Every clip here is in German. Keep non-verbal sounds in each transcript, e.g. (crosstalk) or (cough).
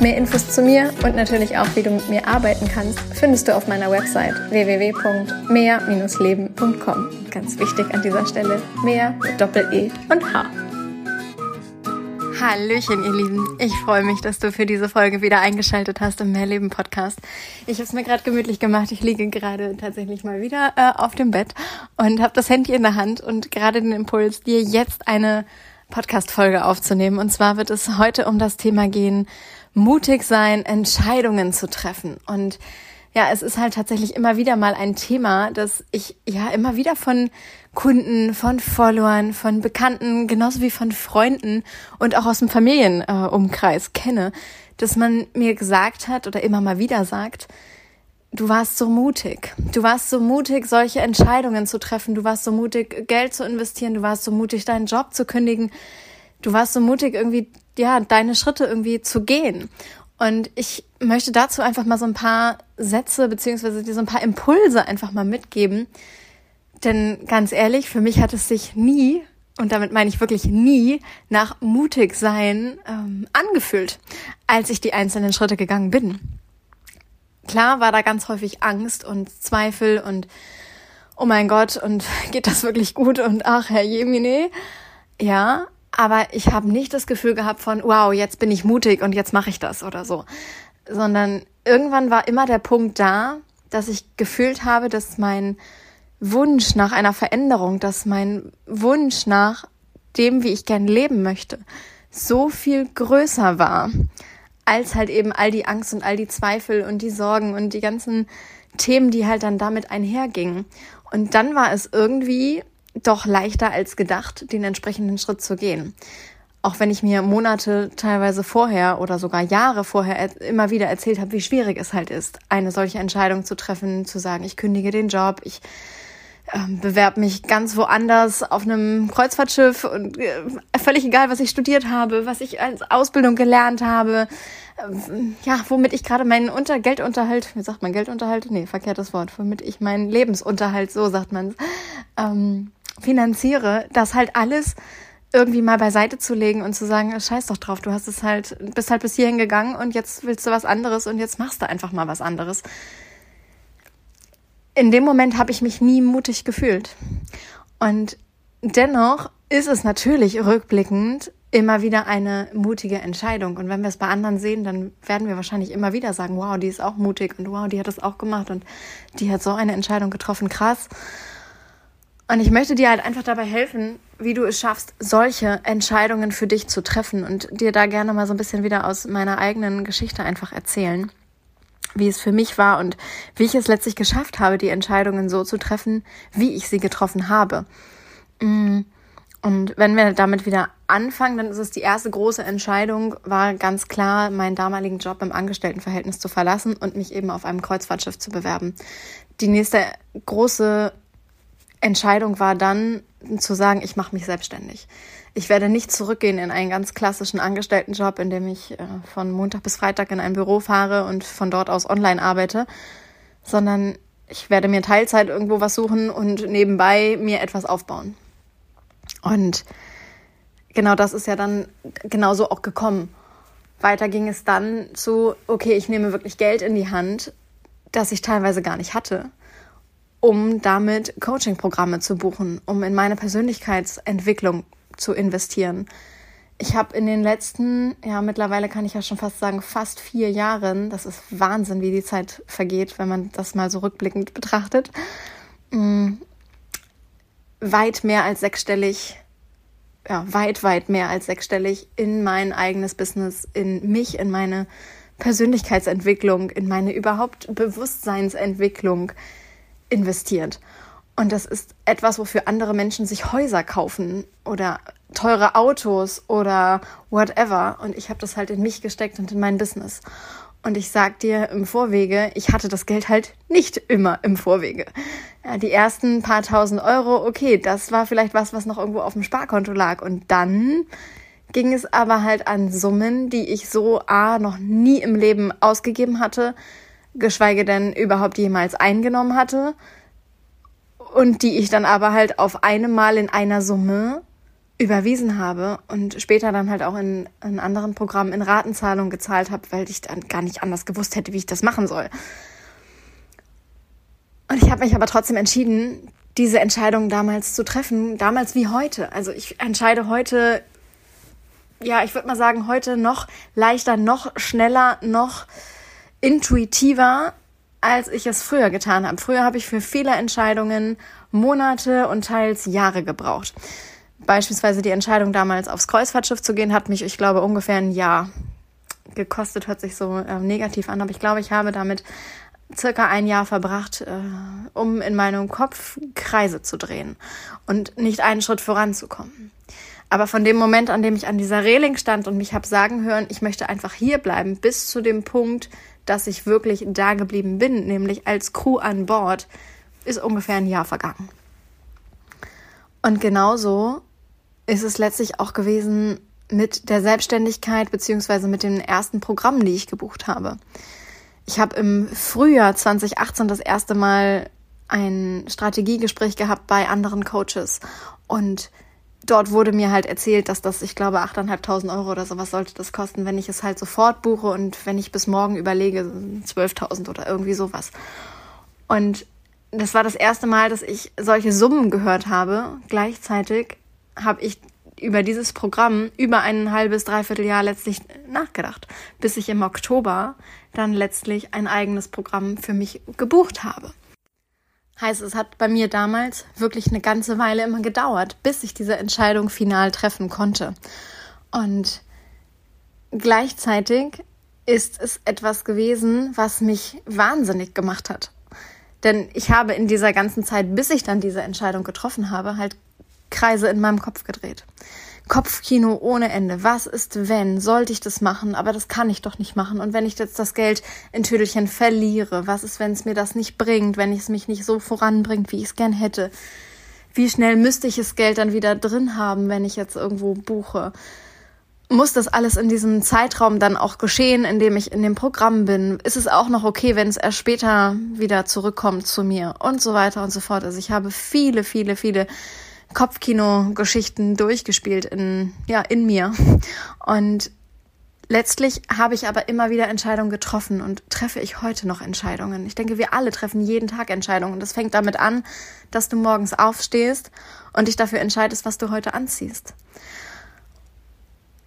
Mehr Infos zu mir und natürlich auch, wie du mit mir arbeiten kannst, findest du auf meiner Website www.mehr-leben.com. Ganz wichtig an dieser Stelle, mehr mit Doppel-E und H. Hallöchen, ihr Lieben. Ich freue mich, dass du für diese Folge wieder eingeschaltet hast im Mehrleben Podcast. Ich habe es mir gerade gemütlich gemacht. Ich liege gerade tatsächlich mal wieder äh, auf dem Bett und habe das Handy in der Hand und gerade den Impuls, dir jetzt eine Podcast-Folge aufzunehmen. Und zwar wird es heute um das Thema gehen, mutig sein, Entscheidungen zu treffen. Und ja, es ist halt tatsächlich immer wieder mal ein Thema, das ich ja immer wieder von Kunden, von Followern, von Bekannten, genauso wie von Freunden und auch aus dem Familienumkreis äh, kenne, dass man mir gesagt hat oder immer mal wieder sagt, du warst so mutig. Du warst so mutig, solche Entscheidungen zu treffen. Du warst so mutig, Geld zu investieren. Du warst so mutig, deinen Job zu kündigen. Du warst so mutig, irgendwie ja, deine Schritte irgendwie zu gehen. Und ich möchte dazu einfach mal so ein paar Sätze beziehungsweise dir so ein paar Impulse einfach mal mitgeben. Denn ganz ehrlich, für mich hat es sich nie, und damit meine ich wirklich nie, nach mutig sein ähm, angefühlt, als ich die einzelnen Schritte gegangen bin. Klar war da ganz häufig Angst und Zweifel und oh mein Gott, und (laughs) geht das wirklich gut und ach, Herr Jemine. Ja, aber ich habe nicht das Gefühl gehabt von, wow, jetzt bin ich mutig und jetzt mache ich das oder so, sondern irgendwann war immer der Punkt da, dass ich gefühlt habe, dass mein Wunsch nach einer Veränderung, dass mein Wunsch nach dem, wie ich gern leben möchte, so viel größer war, als halt eben all die Angst und all die Zweifel und die Sorgen und die ganzen Themen, die halt dann damit einhergingen. Und dann war es irgendwie doch leichter als gedacht, den entsprechenden Schritt zu gehen. Auch wenn ich mir Monate teilweise vorher oder sogar Jahre vorher immer wieder erzählt habe, wie schwierig es halt ist, eine solche Entscheidung zu treffen, zu sagen, ich kündige den Job, ich äh, bewerbe mich ganz woanders auf einem Kreuzfahrtschiff und äh, völlig egal, was ich studiert habe, was ich als Ausbildung gelernt habe, äh, ja, womit ich gerade meinen Unter Geldunterhalt, wie sagt man Geldunterhalt? Nee, verkehrtes Wort, womit ich meinen Lebensunterhalt, so sagt man ähm, finanziere, das halt alles irgendwie mal beiseite zu legen und zu sagen, scheiß doch drauf, du hast es halt, bist halt bis hierhin gegangen und jetzt willst du was anderes und jetzt machst du einfach mal was anderes. In dem Moment habe ich mich nie mutig gefühlt. Und dennoch ist es natürlich rückblickend immer wieder eine mutige Entscheidung. Und wenn wir es bei anderen sehen, dann werden wir wahrscheinlich immer wieder sagen, wow, die ist auch mutig und wow, die hat es auch gemacht und die hat so eine Entscheidung getroffen, krass. Und ich möchte dir halt einfach dabei helfen, wie du es schaffst, solche Entscheidungen für dich zu treffen und dir da gerne mal so ein bisschen wieder aus meiner eigenen Geschichte einfach erzählen, wie es für mich war und wie ich es letztlich geschafft habe, die Entscheidungen so zu treffen, wie ich sie getroffen habe. Mm. Und wenn wir damit wieder anfangen, dann ist es die erste große Entscheidung, war ganz klar, meinen damaligen Job im Angestelltenverhältnis zu verlassen und mich eben auf einem Kreuzfahrtschiff zu bewerben. Die nächste große Entscheidung war dann zu sagen, ich mache mich selbstständig. Ich werde nicht zurückgehen in einen ganz klassischen Angestelltenjob, in dem ich äh, von Montag bis Freitag in ein Büro fahre und von dort aus online arbeite, sondern ich werde mir Teilzeit irgendwo was suchen und nebenbei mir etwas aufbauen. Und genau das ist ja dann genauso auch gekommen. Weiter ging es dann zu, okay, ich nehme wirklich Geld in die Hand, das ich teilweise gar nicht hatte um damit Coaching-Programme zu buchen, um in meine Persönlichkeitsentwicklung zu investieren. Ich habe in den letzten, ja mittlerweile kann ich ja schon fast sagen, fast vier Jahren, das ist Wahnsinn, wie die Zeit vergeht, wenn man das mal so rückblickend betrachtet, mm, weit mehr als sechsstellig, ja, weit, weit mehr als sechsstellig in mein eigenes Business, in mich, in meine Persönlichkeitsentwicklung, in meine überhaupt Bewusstseinsentwicklung, investiert. Und das ist etwas, wofür andere Menschen sich Häuser kaufen oder teure Autos oder whatever. Und ich habe das halt in mich gesteckt und in mein Business. Und ich sag dir im Vorwege, ich hatte das Geld halt nicht immer im Vorwege. Ja, die ersten paar tausend Euro, okay, das war vielleicht was, was noch irgendwo auf dem Sparkonto lag. Und dann ging es aber halt an Summen, die ich so A noch nie im Leben ausgegeben hatte, geschweige denn überhaupt jemals eingenommen hatte. Und die ich dann aber halt auf einmal in einer Summe überwiesen habe und später dann halt auch in, in anderen Programmen in Ratenzahlung gezahlt habe, weil ich dann gar nicht anders gewusst hätte, wie ich das machen soll. Und ich habe mich aber trotzdem entschieden, diese Entscheidung damals zu treffen, damals wie heute. Also ich entscheide heute, ja, ich würde mal sagen, heute noch leichter, noch schneller, noch intuitiver, als ich es früher getan habe. Früher habe ich für viele Entscheidungen Monate und teils Jahre gebraucht. Beispielsweise die Entscheidung damals aufs Kreuzfahrtschiff zu gehen, hat mich, ich glaube, ungefähr ein Jahr gekostet, hört sich so äh, negativ an, aber ich glaube, ich habe damit circa ein Jahr verbracht, äh, um in meinem Kopf Kreise zu drehen und nicht einen Schritt voranzukommen. Aber von dem Moment, an dem ich an dieser Reling stand und mich habe sagen hören, ich möchte einfach hier bleiben, bis zu dem Punkt, dass ich wirklich da geblieben bin, nämlich als Crew an Bord, ist ungefähr ein Jahr vergangen. Und genauso ist es letztlich auch gewesen mit der Selbstständigkeit beziehungsweise mit den ersten Programmen, die ich gebucht habe. Ich habe im Frühjahr 2018 das erste Mal ein Strategiegespräch gehabt bei anderen Coaches und dort wurde mir halt erzählt, dass das, ich glaube, 8.500 Euro oder sowas sollte das kosten, wenn ich es halt sofort buche und wenn ich bis morgen überlege, 12.000 oder irgendwie sowas. Und das war das erste Mal, dass ich solche Summen gehört habe. Gleichzeitig habe ich über dieses Programm über ein halbes, dreiviertel Jahr letztlich nachgedacht, bis ich im Oktober dann letztlich ein eigenes Programm für mich gebucht habe. Heißt, es hat bei mir damals wirklich eine ganze Weile immer gedauert, bis ich diese Entscheidung final treffen konnte. Und gleichzeitig ist es etwas gewesen, was mich wahnsinnig gemacht hat. Denn ich habe in dieser ganzen Zeit, bis ich dann diese Entscheidung getroffen habe, halt Kreise in meinem Kopf gedreht. Kopfkino ohne Ende. Was ist, wenn? Sollte ich das machen? Aber das kann ich doch nicht machen. Und wenn ich jetzt das Geld in Tüdelchen verliere? Was ist, wenn es mir das nicht bringt? Wenn es mich nicht so voranbringt, wie ich es gern hätte? Wie schnell müsste ich das Geld dann wieder drin haben, wenn ich jetzt irgendwo buche? Muss das alles in diesem Zeitraum dann auch geschehen, in dem ich in dem Programm bin? Ist es auch noch okay, wenn es erst später wieder zurückkommt zu mir? Und so weiter und so fort. Also ich habe viele, viele, viele Kopfkino-Geschichten durchgespielt in, ja, in mir. Und letztlich habe ich aber immer wieder Entscheidungen getroffen und treffe ich heute noch Entscheidungen. Ich denke, wir alle treffen jeden Tag Entscheidungen. Das fängt damit an, dass du morgens aufstehst und dich dafür entscheidest, was du heute anziehst.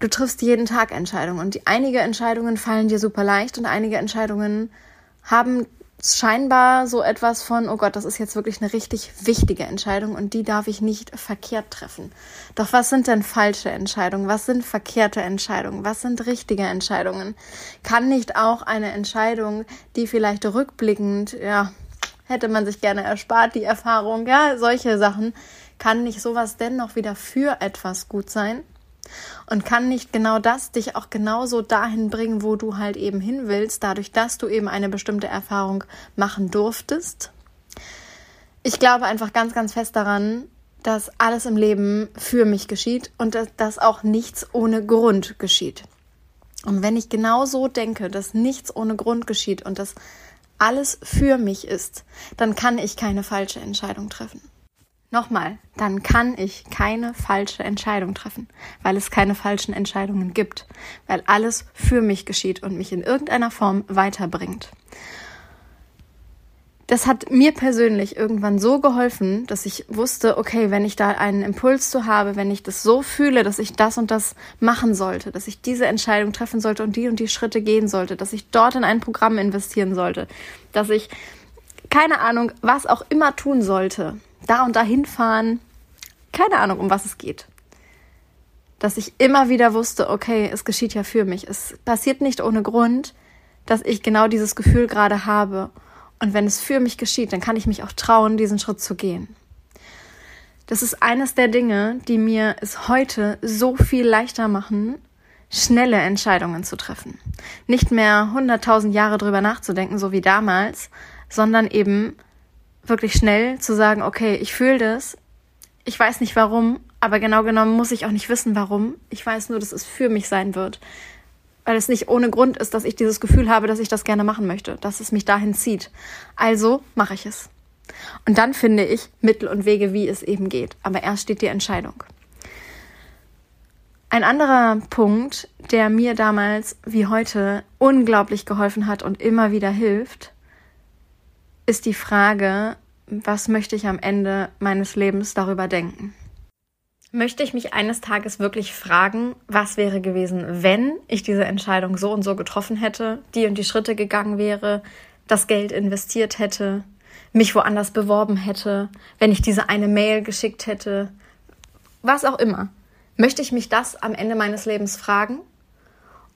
Du triffst jeden Tag Entscheidungen und die, einige Entscheidungen fallen dir super leicht und einige Entscheidungen haben scheinbar so etwas von, oh Gott, das ist jetzt wirklich eine richtig wichtige Entscheidung und die darf ich nicht verkehrt treffen. Doch was sind denn falsche Entscheidungen? Was sind verkehrte Entscheidungen? Was sind richtige Entscheidungen? Kann nicht auch eine Entscheidung, die vielleicht rückblickend, ja, hätte man sich gerne erspart, die Erfahrung, ja, solche Sachen, kann nicht sowas dennoch wieder für etwas gut sein? Und kann nicht genau das dich auch genauso dahin bringen, wo du halt eben hin willst, dadurch, dass du eben eine bestimmte Erfahrung machen durftest? Ich glaube einfach ganz, ganz fest daran, dass alles im Leben für mich geschieht und dass auch nichts ohne Grund geschieht. Und wenn ich genau so denke, dass nichts ohne Grund geschieht und dass alles für mich ist, dann kann ich keine falsche Entscheidung treffen. Nochmal, dann kann ich keine falsche Entscheidung treffen, weil es keine falschen Entscheidungen gibt, weil alles für mich geschieht und mich in irgendeiner Form weiterbringt. Das hat mir persönlich irgendwann so geholfen, dass ich wusste, okay, wenn ich da einen Impuls zu habe, wenn ich das so fühle, dass ich das und das machen sollte, dass ich diese Entscheidung treffen sollte und die und die Schritte gehen sollte, dass ich dort in ein Programm investieren sollte, dass ich keine Ahnung, was auch immer tun sollte, da und dahin fahren. Keine Ahnung, um was es geht. Dass ich immer wieder wusste, okay, es geschieht ja für mich. Es passiert nicht ohne Grund, dass ich genau dieses Gefühl gerade habe. Und wenn es für mich geschieht, dann kann ich mich auch trauen, diesen Schritt zu gehen. Das ist eines der Dinge, die mir es heute so viel leichter machen, schnelle Entscheidungen zu treffen. Nicht mehr hunderttausend Jahre drüber nachzudenken, so wie damals, sondern eben wirklich schnell zu sagen, okay, ich fühle das, ich weiß nicht warum, aber genau genommen muss ich auch nicht wissen, warum. Ich weiß nur, dass es für mich sein wird. Weil es nicht ohne Grund ist, dass ich dieses Gefühl habe, dass ich das gerne machen möchte, dass es mich dahin zieht. Also mache ich es. Und dann finde ich Mittel und Wege, wie es eben geht. Aber erst steht die Entscheidung. Ein anderer Punkt, der mir damals wie heute unglaublich geholfen hat und immer wieder hilft, ist die Frage, was möchte ich am Ende meines Lebens darüber denken? Möchte ich mich eines Tages wirklich fragen, was wäre gewesen, wenn ich diese Entscheidung so und so getroffen hätte, die und die Schritte gegangen wäre, das Geld investiert hätte, mich woanders beworben hätte, wenn ich diese eine Mail geschickt hätte, was auch immer. Möchte ich mich das am Ende meines Lebens fragen?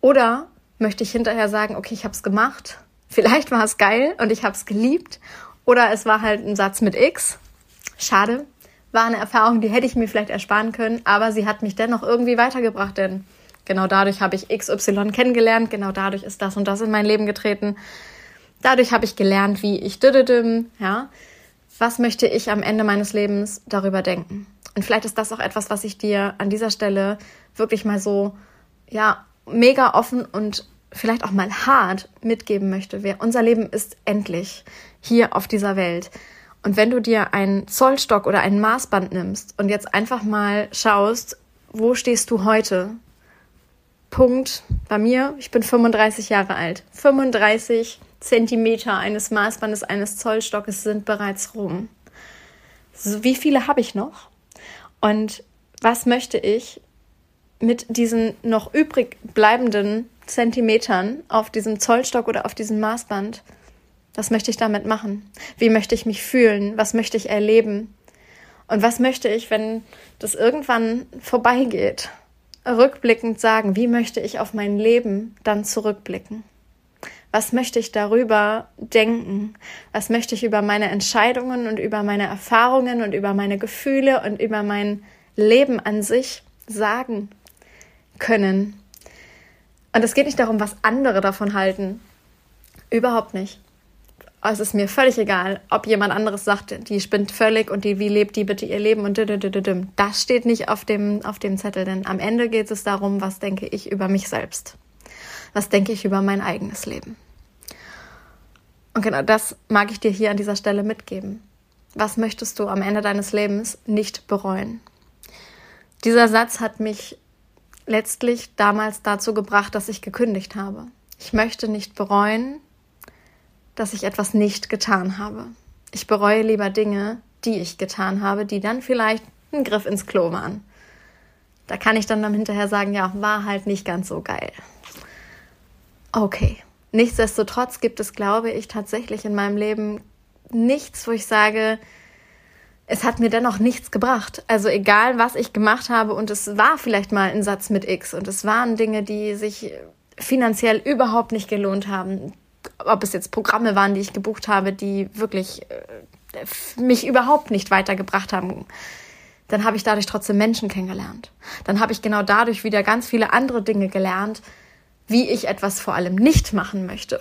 Oder möchte ich hinterher sagen, okay, ich habe es gemacht, vielleicht war es geil und ich habe es geliebt oder es war halt ein Satz mit X. Schade. War eine Erfahrung, die hätte ich mir vielleicht ersparen können, aber sie hat mich dennoch irgendwie weitergebracht, denn genau dadurch habe ich XY kennengelernt, genau dadurch ist das und das in mein Leben getreten. Dadurch habe ich gelernt, wie ich düdüdüm, ja. Was möchte ich am Ende meines Lebens darüber denken? Und vielleicht ist das auch etwas, was ich dir an dieser Stelle wirklich mal so, ja, mega offen und vielleicht auch mal hart mitgeben möchte. Unser Leben ist endlich hier auf dieser Welt. Und wenn du dir einen Zollstock oder ein Maßband nimmst und jetzt einfach mal schaust, wo stehst du heute? Punkt bei mir, ich bin 35 Jahre alt. 35 Zentimeter eines Maßbandes eines Zollstockes sind bereits rum. So, wie viele habe ich noch? Und was möchte ich mit diesen noch übrig bleibenden Zentimetern auf diesem Zollstock oder auf diesem Maßband. Was möchte ich damit machen? Wie möchte ich mich fühlen? Was möchte ich erleben? Und was möchte ich, wenn das irgendwann vorbeigeht? Rückblickend sagen, wie möchte ich auf mein Leben dann zurückblicken? Was möchte ich darüber denken? Was möchte ich über meine Entscheidungen und über meine Erfahrungen und über meine Gefühle und über mein Leben an sich sagen können? Und es geht nicht darum, was andere davon halten. Überhaupt nicht. Es ist mir völlig egal, ob jemand anderes sagt, die spinnt völlig und die, wie lebt die bitte ihr Leben und das steht nicht auf dem, auf dem Zettel, denn am Ende geht es darum, was denke ich über mich selbst. Was denke ich über mein eigenes Leben. Und genau das mag ich dir hier an dieser Stelle mitgeben. Was möchtest du am Ende deines Lebens nicht bereuen? Dieser Satz hat mich letztlich damals dazu gebracht, dass ich gekündigt habe. Ich möchte nicht bereuen, dass ich etwas nicht getan habe. Ich bereue lieber Dinge, die ich getan habe, die dann vielleicht ein Griff ins Klo waren. Da kann ich dann, dann hinterher sagen, ja, war halt nicht ganz so geil. Okay. Nichtsdestotrotz gibt es, glaube ich, tatsächlich in meinem Leben nichts, wo ich sage, es hat mir dennoch nichts gebracht. Also egal, was ich gemacht habe und es war vielleicht mal ein Satz mit X und es waren Dinge, die sich finanziell überhaupt nicht gelohnt haben. Ob es jetzt Programme waren, die ich gebucht habe, die wirklich äh, mich überhaupt nicht weitergebracht haben. Dann habe ich dadurch trotzdem Menschen kennengelernt. Dann habe ich genau dadurch wieder ganz viele andere Dinge gelernt, wie ich etwas vor allem nicht machen möchte.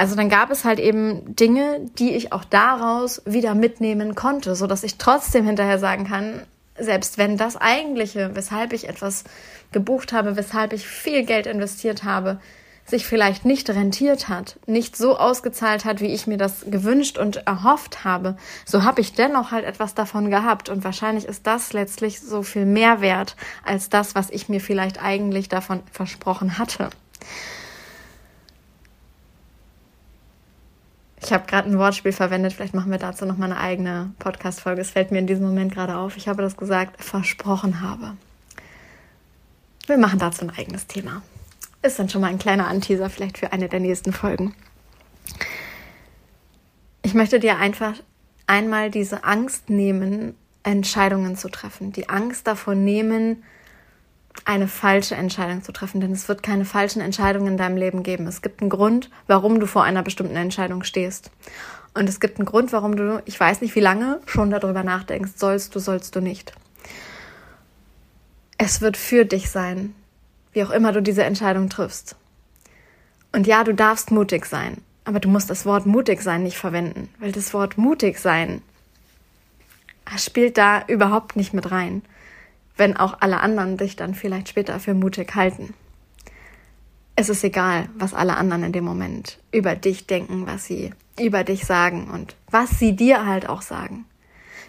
Also dann gab es halt eben Dinge, die ich auch daraus wieder mitnehmen konnte, so dass ich trotzdem hinterher sagen kann, selbst wenn das eigentliche, weshalb ich etwas gebucht habe, weshalb ich viel Geld investiert habe, sich vielleicht nicht rentiert hat, nicht so ausgezahlt hat, wie ich mir das gewünscht und erhofft habe, so habe ich dennoch halt etwas davon gehabt und wahrscheinlich ist das letztlich so viel mehr wert als das, was ich mir vielleicht eigentlich davon versprochen hatte. Ich habe gerade ein Wortspiel verwendet, vielleicht machen wir dazu noch mal eine eigene Podcast-Folge. Es fällt mir in diesem Moment gerade auf. Ich habe das gesagt, versprochen habe. Wir machen dazu ein eigenes Thema. Ist dann schon mal ein kleiner Anteaser vielleicht für eine der nächsten Folgen. Ich möchte dir einfach einmal diese Angst nehmen, Entscheidungen zu treffen. Die Angst davor nehmen, eine falsche Entscheidung zu treffen, denn es wird keine falschen Entscheidungen in deinem Leben geben. Es gibt einen Grund, warum du vor einer bestimmten Entscheidung stehst. Und es gibt einen Grund, warum du, ich weiß nicht wie lange, schon darüber nachdenkst, sollst du, sollst du nicht. Es wird für dich sein. wie auch immer du diese Entscheidung triffst. Und ja, du darfst mutig sein, aber du musst das Wort mutig sein nicht verwenden, weil das Wort mutig sein spielt da überhaupt nicht mit rein, wenn auch alle anderen dich dann vielleicht später für mutig halten. Es ist egal, was alle anderen in dem Moment über dich denken, was sie über dich sagen und was sie dir halt auch sagen.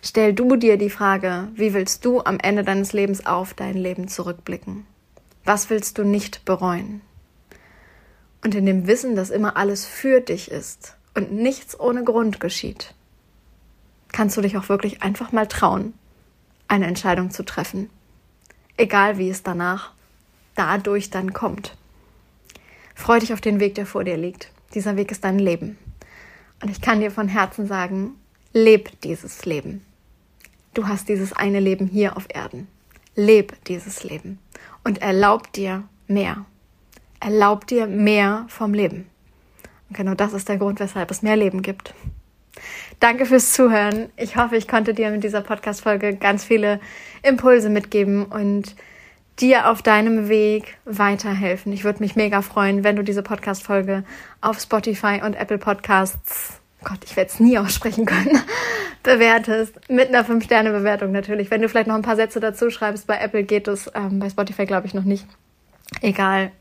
Stell du dir die Frage, wie willst du am Ende deines Lebens auf dein Leben zurückblicken? Was willst du nicht bereuen? Und in dem Wissen, dass immer alles für dich ist und nichts ohne Grund geschieht, kannst du dich auch wirklich einfach mal trauen, eine Entscheidung zu treffen. Egal wie es danach dadurch dann kommt. Freu dich auf den Weg, der vor dir liegt. Dieser Weg ist dein Leben. Und ich kann dir von Herzen sagen, leb dieses Leben. Du hast dieses eine Leben hier auf Erden. Leb dieses Leben und erlaub dir mehr. Erlaub dir mehr vom Leben. Und genau das ist der Grund, weshalb es mehr Leben gibt. Danke fürs Zuhören. Ich hoffe, ich konnte dir mit dieser Podcast-Folge ganz viele Impulse mitgeben und dir auf deinem Weg weiterhelfen. Ich würde mich mega freuen, wenn du diese Podcast-Folge auf Spotify und Apple Podcasts, Gott, ich werde es nie aussprechen können, (laughs) bewertest. Mit einer 5-Sterne-Bewertung natürlich. Wenn du vielleicht noch ein paar Sätze dazu schreibst, bei Apple geht es, ähm, bei Spotify glaube ich noch nicht. Egal.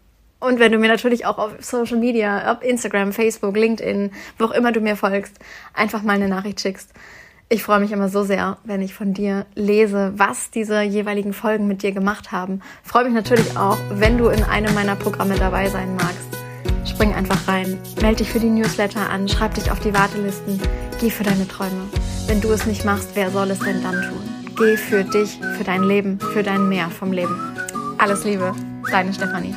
Und wenn du mir natürlich auch auf Social Media, auf Instagram, Facebook, LinkedIn, wo auch immer du mir folgst, einfach mal eine Nachricht schickst ich freue mich immer so sehr, wenn ich von dir lese, was diese jeweiligen Folgen mit dir gemacht haben. Freue mich natürlich auch, wenn du in einem meiner Programme dabei sein magst. Spring einfach rein, melde dich für die Newsletter an, schreib dich auf die Wartelisten, geh für deine Träume. Wenn du es nicht machst, wer soll es denn dann tun? Geh für dich, für dein Leben, für dein Mehr vom Leben. Alles Liebe, deine Stefanie.